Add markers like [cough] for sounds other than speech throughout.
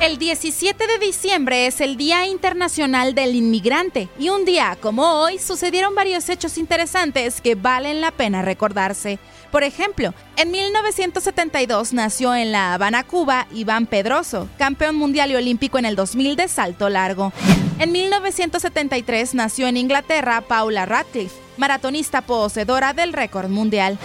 El 17 de diciembre es el Día Internacional del Inmigrante y un día como hoy sucedieron varios hechos interesantes que valen la pena recordarse. Por ejemplo, en 1972 nació en La Habana, Cuba, Iván Pedroso, campeón mundial y olímpico en el 2000 de salto largo. En 1973 nació en Inglaterra Paula Radcliffe, maratonista poseedora del récord mundial.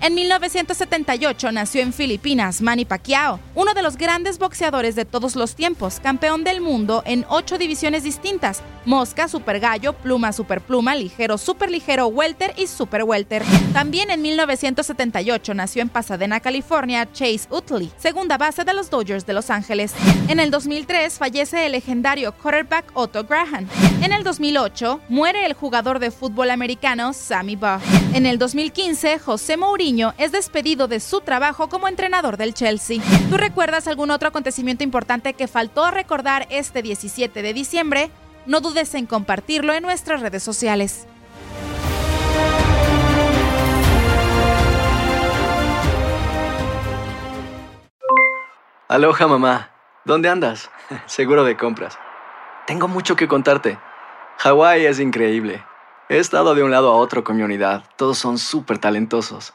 En 1978 nació en Filipinas Manny Pacquiao, uno de los grandes boxeadores de todos los tiempos, campeón del mundo en ocho divisiones distintas: mosca, super gallo, pluma, super pluma, ligero, super ligero, welter y super welter. También en 1978 nació en Pasadena, California, Chase Utley, segunda base de los Dodgers de Los Ángeles. En el 2003 fallece el legendario quarterback Otto Graham. En el 2008 muere el jugador de fútbol americano Sammy Baugh. En el 2015 José Mourinho es despedido de su trabajo como entrenador del Chelsea. ¿Tú recuerdas algún otro acontecimiento importante que faltó recordar este 17 de diciembre? No dudes en compartirlo en nuestras redes sociales. Aloha mamá, ¿dónde andas? [laughs] Seguro de compras. Tengo mucho que contarte. Hawái es increíble. He estado de un lado a otro con mi unidad. Todos son súper talentosos.